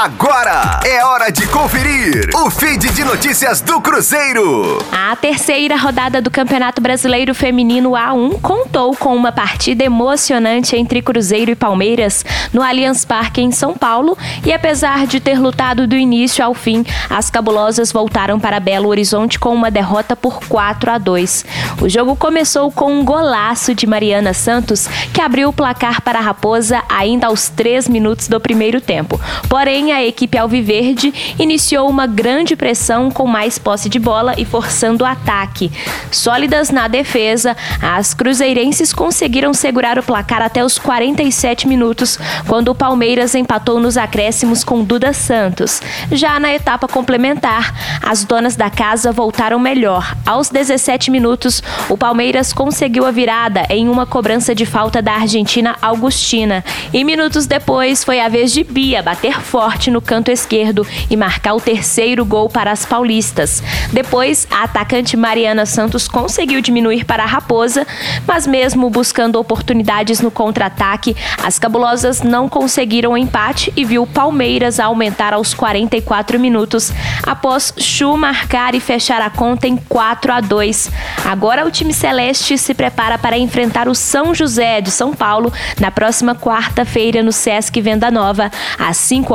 Agora é hora de conferir o feed de notícias do Cruzeiro. A terceira rodada do Campeonato Brasileiro Feminino A1 contou com uma partida emocionante entre Cruzeiro e Palmeiras no Allianz Parque em São Paulo e apesar de ter lutado do início ao fim, as cabulosas voltaram para Belo Horizonte com uma derrota por 4 a 2. O jogo começou com um golaço de Mariana Santos, que abriu o placar para a Raposa ainda aos 3 minutos do primeiro tempo. Porém, a equipe alviverde iniciou uma grande pressão com mais posse de bola e forçando o ataque. Sólidas na defesa, as cruzeirenses conseguiram segurar o placar até os 47 minutos, quando o Palmeiras empatou nos acréscimos com Duda Santos. Já na etapa complementar, as donas da casa voltaram melhor. Aos 17 minutos, o Palmeiras conseguiu a virada em uma cobrança de falta da Argentina Augustina. E minutos depois, foi a vez de Bia bater forte no canto esquerdo e marcar o terceiro gol para as paulistas. Depois, a atacante Mariana Santos conseguiu diminuir para a Raposa, mas mesmo buscando oportunidades no contra-ataque, as cabulosas não conseguiram o empate e viu Palmeiras aumentar aos 44 minutos, após Chu marcar e fechar a conta em 4 a 2. Agora o time celeste se prepara para enfrentar o São José de São Paulo na próxima quarta-feira no Sesc Venda Nova, às 5